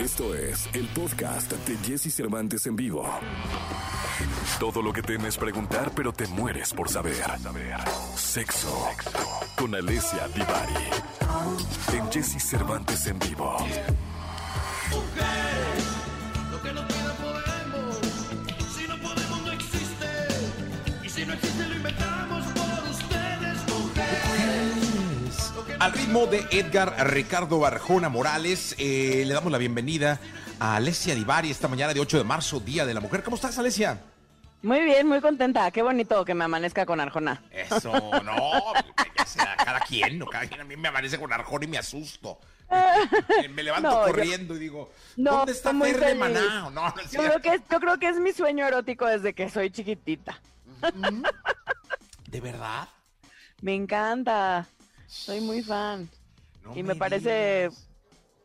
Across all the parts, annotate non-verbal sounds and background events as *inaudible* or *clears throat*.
Esto es el podcast de Jesse Cervantes en vivo. Todo lo que temes preguntar, pero te mueres por saber. Sexo con Alessia Divari. En Jesse Cervantes en vivo. Si no podemos, no existe. Y si no existe, lo inventamos Al ritmo de Edgar Ricardo Barjona Morales, eh, le damos la bienvenida a Alessia Divari esta mañana de 8 de marzo, Día de la Mujer. ¿Cómo estás, Alessia? Muy bien, muy contenta. Qué bonito que me amanezca con Arjona. Eso, no, ya sea cada quien, no, cada quien a mí me amanece con Arjona y me asusto. Me, *laughs* levanto No, yo- corriendo y digo, No, ¿dónde está Fer de. Maná? No, no es Yo creo, cierto. que es, yo creo que es mi sueño erótico desde que soy chiquitita. ¿De verdad? *laughs* Me encanta. Soy muy fan. No y me parece digas.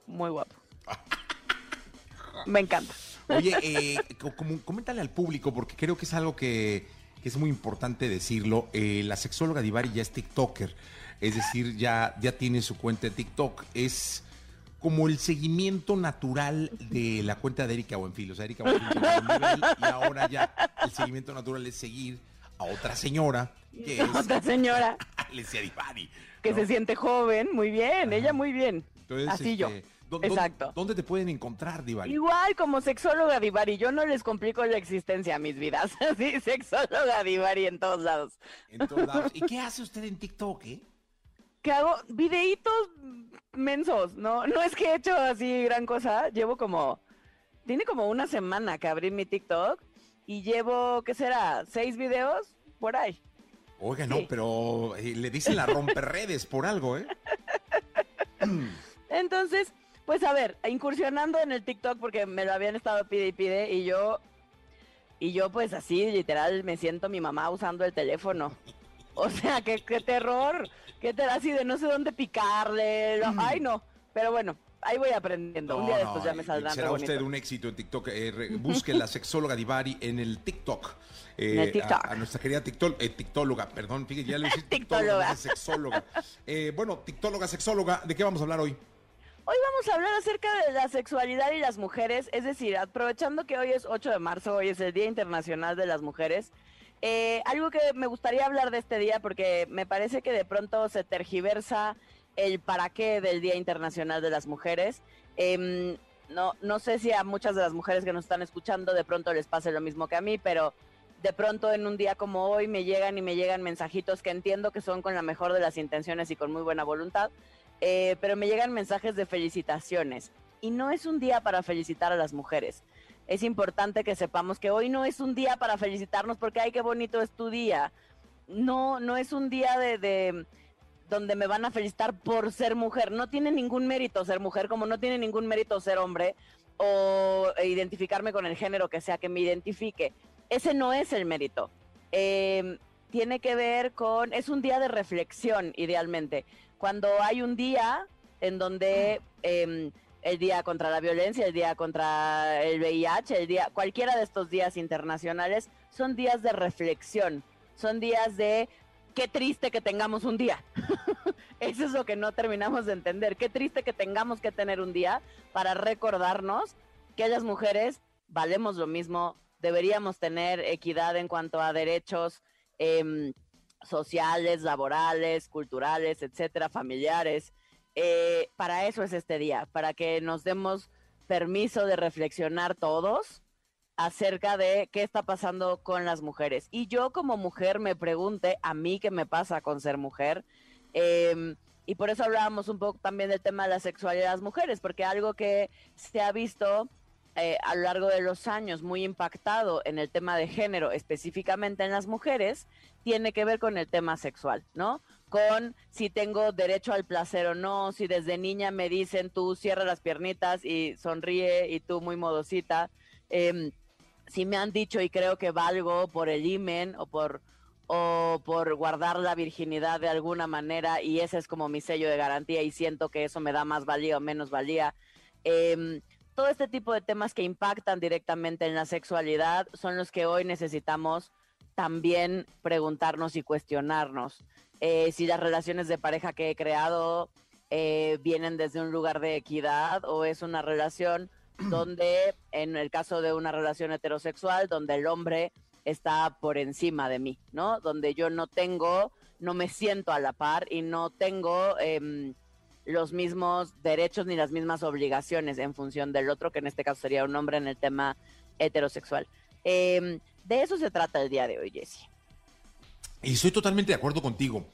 muy guapo. *laughs* Me encanta. Oye, eh, co- como- coméntale al público, porque creo que es algo que, que es muy importante decirlo. Eh, la sexóloga Divari ya es TikToker, es decir, ya, ya tiene su cuenta de TikTok. Es como el seguimiento natural de la cuenta de Erika Buenfil. O sea, Erika Buenfil nivel y ahora ya el seguimiento natural es seguir a otra señora, que es *laughs* Otra señora *laughs* Alessia Divari. Que ¿no? se siente joven, muy bien, ella muy bien. Entonces, Así yo. este, ¿dó- dó- Exacto. ¿Dónde te pueden encontrar, Divari? Igual como sexóloga Divari, yo no les complico la existencia a mis vidas. *laughs* Sí, sexóloga Divari en todos lados. En todos lados. ¿Y qué hace usted en TikTok, eh? que hago videitos mensos, ¿no? No es que he hecho así gran cosa, llevo como, tiene como una semana que abrí mi TikTok y llevo, ¿qué será? ¿Seis videos? Por ahí. Oiga, no, Sí. pero eh, le dicen la romperredes por algo, ¿eh? *laughs* Entonces, pues a ver, incursionando en el TikTok porque me lo habían estado pide y pide y yo, y yo pues así literal me siento mi mamá usando el teléfono. O sea, qué, qué terror, qué terror, así de no sé dónde picarle, lo- ay no, pero bueno, ahí voy aprendiendo, un día de estos ya me saldrán Será usted un éxito en TikTok. Eh, busque la sexóloga Divari en el TikTok. Eh, En el TikTok. A, a nuestra querida TikTok, eh, TikTóloga, perdón, fíjate, ya le dije *laughs* Tiktóloga. Sexóloga. Eh, bueno, TikTóloga, sexóloga, ¿de qué vamos a hablar hoy? Hoy vamos a hablar acerca de la sexualidad y las mujeres, es decir, aprovechando que hoy es 8 de marzo, hoy es el Día Internacional de las Mujeres, eh, algo que me gustaría hablar de este día porque me parece que de pronto se tergiversa el para qué del Día Internacional de las Mujeres. Em, no, no sé si a muchas de las mujeres que nos están escuchando de pronto les pase lo mismo que a mí, pero de pronto en un día como hoy me llegan y me llegan mensajitos que entiendo que son con la mejor de las intenciones y con muy buena voluntad, eh, pero me llegan mensajes de felicitaciones. Y no es un día para felicitar a las mujeres. Es importante que sepamos que hoy no es un día para felicitarnos porque, ay, qué bonito es tu día. No, no es un día de, de donde me van a felicitar por ser mujer. No tiene ningún mérito ser mujer, como no tiene ningún mérito ser hombre o identificarme con el género que sea que me identifique. Ese no es el mérito. Eh, tiene que ver con, es un día de reflexión, idealmente. Cuando hay un día en donde eh, el día contra la violencia, el día contra el VIH, el día, cualquiera de estos días internacionales, son días de reflexión, son días de qué triste que tengamos un día. *laughs* Eso es lo que no terminamos de entender. Qué triste que tengamos que tener un día para recordarnos que las mujeres valemos lo mismo, deberíamos tener equidad en cuanto a derechos em, sociales, laborales, culturales, etcétera, familiares. Eh, para eso es este día, para que nos demos permiso de reflexionar todos acerca de qué está pasando con las mujeres. Y yo como mujer me pregunte a mí qué me pasa con ser mujer. Eh, y por eso hablábamos un poco también del tema de la sexualidad de las mujeres, porque algo que se ha visto eh, a lo largo de los años muy impactado en el tema de género, específicamente en las mujeres, tiene que ver con el tema sexual, ¿no? Con si tengo derecho al placer o no, si desde niña me dicen tú cierra las piernitas y sonríe y tú muy modosita. Eh, si me han dicho y creo que valgo por el imen o por o por guardar la virginidad de alguna manera y ese es como mi sello de garantía y siento que eso me da más valía o menos valía. Eh, todo este tipo de temas que impactan directamente en la sexualidad son los que hoy necesitamos también preguntarnos y cuestionarnos. Eh, si las relaciones de pareja que he creado eh, vienen desde un lugar de equidad o es una relación *clears throat* donde en el caso de una relación heterosexual, donde el hombre está por encima de mí, ¿no? Donde yo no tengo, no me siento a la par y no tengo em, los mismos derechos ni las mismas obligaciones en función del otro, que en este caso sería un hombre en el tema heterosexual. Em, de eso se trata el día de hoy, Jesse. Y estoy totalmente de acuerdo contigo.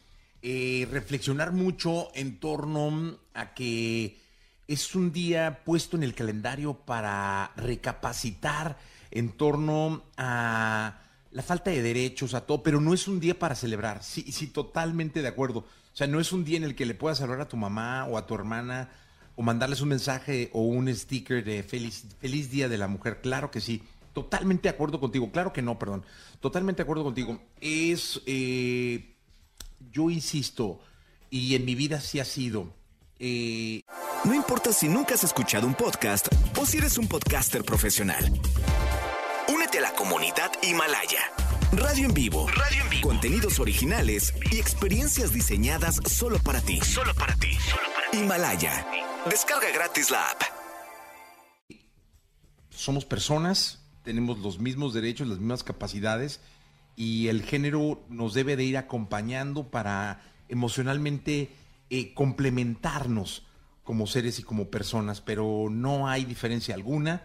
Eh, reflexionar mucho en torno a que es un día puesto en el calendario para recapacitar en torno a la falta de derechos, a todo, pero no es un día para celebrar. Sí, sí, totalmente de acuerdo. O sea, no es un día en el que le puedas hablar a tu mamá o a tu hermana o mandarles un mensaje o un sticker de feliz, feliz día de la mujer. Claro que sí. Totalmente de acuerdo contigo. Claro que no, perdón. Totalmente de acuerdo contigo. Es, eh, yo insisto, y en mi vida sí ha sido. eh, No importa si nunca has escuchado un podcast o si eres un podcaster profesional. Únete a la comunidad Himalaya. Radio en vivo. Radio en vivo. Contenidos originales y experiencias diseñadas solo para ti. Solo para ti. Himalaya. Descarga gratis la app. somos personas, tenemos los mismos derechos, las mismas capacidades y el género nos debe de ir acompañando para emocionalmente eh, complementarnos como seres y como personas, pero no hay diferencia alguna.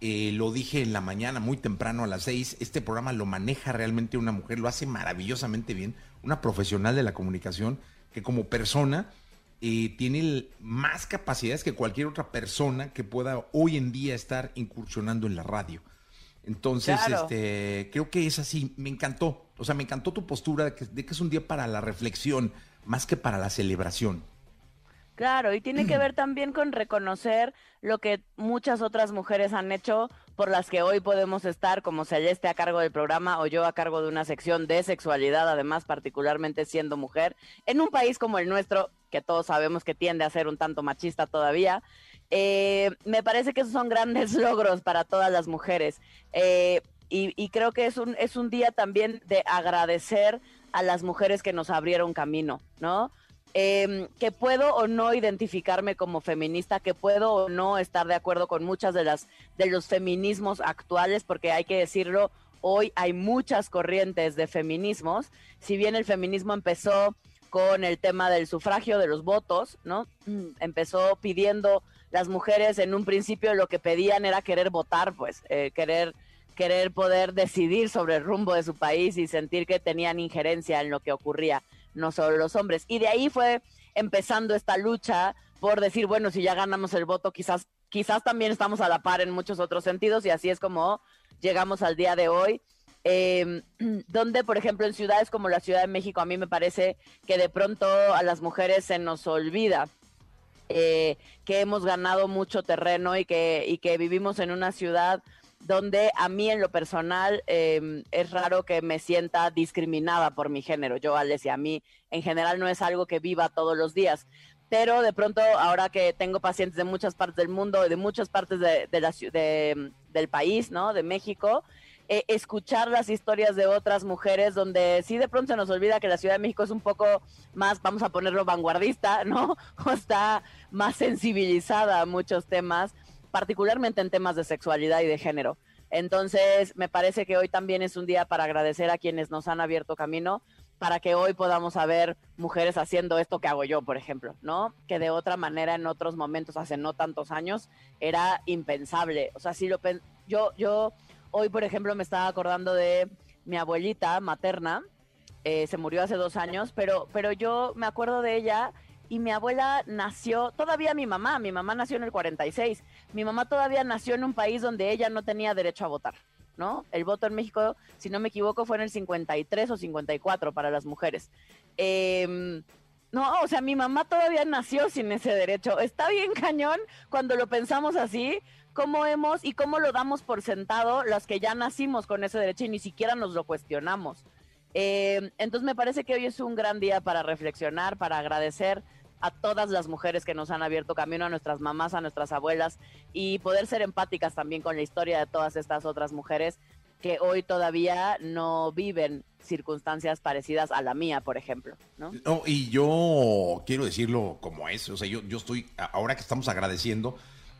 Eh, lo dije en la mañana, muy temprano a las seis, este programa lo maneja realmente una mujer, lo hace maravillosamente bien, una profesional de la comunicación que como persona eh, tiene más capacidades que cualquier otra persona que pueda hoy en día estar incursionando en la radio. Entonces, Claro. este, creo que es así. Me encantó. O sea, me encantó tu postura de que, de que es un día para la reflexión más que para la celebración. Claro, y tiene que ver también con reconocer lo que muchas otras mujeres han hecho por las que hoy podemos estar, como Celeste a cargo del programa o yo a cargo de una sección de sexualidad, además particularmente siendo mujer, en un país como el nuestro, que todos sabemos que tiende a ser un tanto machista todavía. Eh, me parece que esos son grandes *laughs* logros para todas las mujeres. Eh, y, y creo que es un, es un día también de agradecer a las mujeres que nos abrieron camino, ¿no? Eh, que puedo o no identificarme como feminista, que puedo o no estar de acuerdo con muchas de las de los feminismos actuales, porque hay que decirlo, hoy hay muchas corrientes de feminismos. Si bien el feminismo empezó con el tema del sufragio de los votos, ¿no? *clears throat* Empezó pidiendo las mujeres en un principio lo que pedían era querer votar, pues, eh, querer querer poder decidir sobre el rumbo de su país y sentir que tenían injerencia en lo que ocurría, no solo los hombres. Y de ahí fue empezando esta lucha por decir, bueno, si ya ganamos el voto, quizás, quizás también estamos a la par en muchos otros sentidos, y así es como llegamos al día de hoy. eh, *clears throat* donde, por ejemplo, en ciudades como la Ciudad de México, a mí me parece que de pronto a las mujeres se nos olvida eh, que hemos ganado mucho terreno y que, y que vivimos en una ciudad donde a mí en lo personal eh, es raro que me sienta discriminada por mi género. Yo, Alessia, a mí en general no es algo que viva todos los días. Pero de pronto, ahora que tengo pacientes de muchas partes del mundo, de muchas partes del país, ¿no? De México, escuchar las historias de otras mujeres donde sí de pronto se nos olvida que la Ciudad de México es un poco más, vamos a ponerlo vanguardista, ¿no? *laughs* O está más sensibilizada a muchos temas, particularmente en temas de sexualidad y de género. Entonces, me parece que hoy también es un día para agradecer a quienes nos han abierto camino, para que hoy podamos haber mujeres haciendo esto que hago yo, por ejemplo, ¿no? Que de otra manera en otros momentos, hace no tantos años, era impensable. O sea, si lo pen- yo, yo hoy, por ejemplo, me estaba acordando de mi abuelita materna, eh, se murió hace dos años, pero, pero yo me acuerdo de ella y mi abuela nació, todavía mi mamá, mi mamá nació en el 46, mi mamá todavía nació en un país donde ella no tenía derecho a votar, ¿no? El voto en México, si no me equivoco, fue en el 53 o 54 para las mujeres. Em, no, o sea, mi mamá todavía nació sin ese derecho. Está bien cañón cuando lo pensamos así, cómo hemos y cómo lo damos por sentado las que ya nacimos con ese derecho y ni siquiera nos lo cuestionamos. Eh, entonces me parece que hoy es un gran día para reflexionar, para agradecer a todas las mujeres que nos han abierto camino, a nuestras mamás, a nuestras abuelas y poder ser empáticas también con la historia de todas estas otras mujeres que hoy todavía no viven circunstancias parecidas a la mía, por ejemplo, ¿no? Y yo quiero decirlo como es, o sea, yo, yo estoy, ahora que estamos agradeciendo,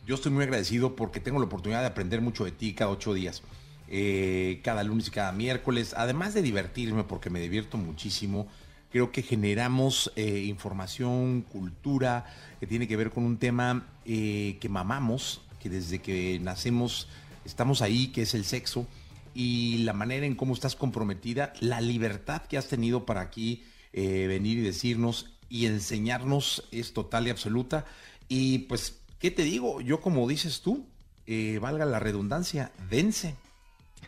yo estoy muy agradecido porque tengo la oportunidad de aprender mucho de ti cada ocho días. Eh, cada lunes y cada miércoles, además de divertirme porque me divierto muchísimo, creo que generamos eh, información, cultura, que tiene que ver con un tema eh, que mamamos, que desde que nacemos estamos ahí, que es el sexo, y la manera en cómo estás comprometida, la libertad que has tenido para aquí venir y decirnos y enseñarnos es total y absoluta. Y pues, ¿qué te digo? Yo como dices tú, valga la redundancia, dense.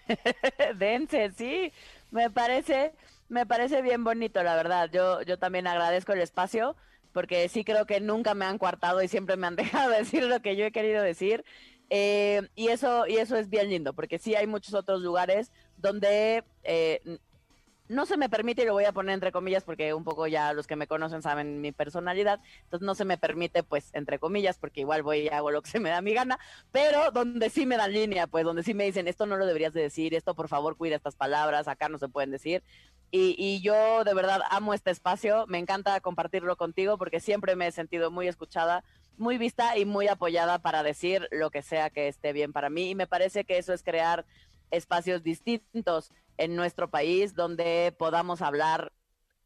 *laughs* Dense, sí, me parece, me parece bien bonito, la verdad. Yo, yo también agradezco el espacio porque sí creo que nunca me han coartado y siempre me han *laughs* dejado decir lo que yo he querido decir. Eh, y eso, y eso es bien lindo, porque sí hay muchos otros lugares donde eh, no se me permite, y lo voy a poner entre comillas porque un poco ya los que me conocen saben mi personalidad, entonces no se me permite, pues, entre comillas, porque igual voy y hago lo que se me da mi gana, pero donde sí me dan línea, pues, donde sí me dicen, esto no lo deberías de decir, esto por favor cuida estas palabras, acá no se pueden decir. Y, yo de verdad amo este espacio, me encanta compartirlo contigo porque siempre me he sentido muy escuchada, muy vista y muy apoyada para decir lo que sea que esté bien para mí. Y me parece que eso es crear espacios distintos en nuestro país donde podamos hablar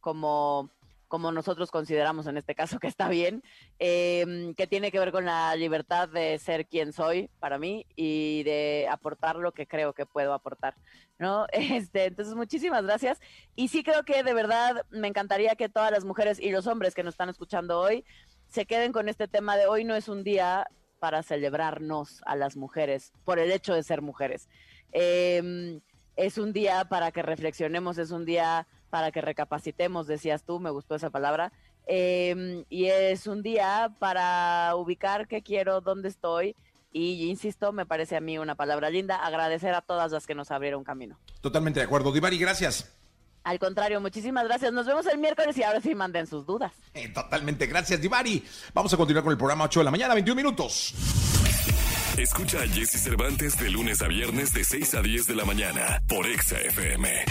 como, como nosotros consideramos en este caso que está bien, em, que tiene que ver con la libertad de ser quien soy para mí y de aportar lo que creo que puedo aportar, ¿no? *laughs* Este, entonces, muchísimas gracias. Y sí creo que de verdad me encantaría que todas las mujeres y los hombres que nos están escuchando hoy se queden con este tema de hoy no es un día para celebrarnos a las mujeres por el hecho de ser mujeres. Eh, es un día para que reflexionemos, es un día para que recapacitemos, decías tú, me gustó esa palabra, em, y es un día para ubicar qué quiero, dónde estoy, y insisto, me parece a mí una palabra linda, agradecer a todas las que nos abrieron camino. Totalmente de acuerdo. Divari, gracias. Al contrario, muchísimas gracias. Nos vemos el miércoles y ahora sí manden sus dudas. Eh, totalmente, gracias, Divari. Vamos a continuar con el programa 8 de la mañana, 21 minutos. Escucha a Jesse Cervantes de lunes a viernes de 6 a 10 de la mañana por Exa FM.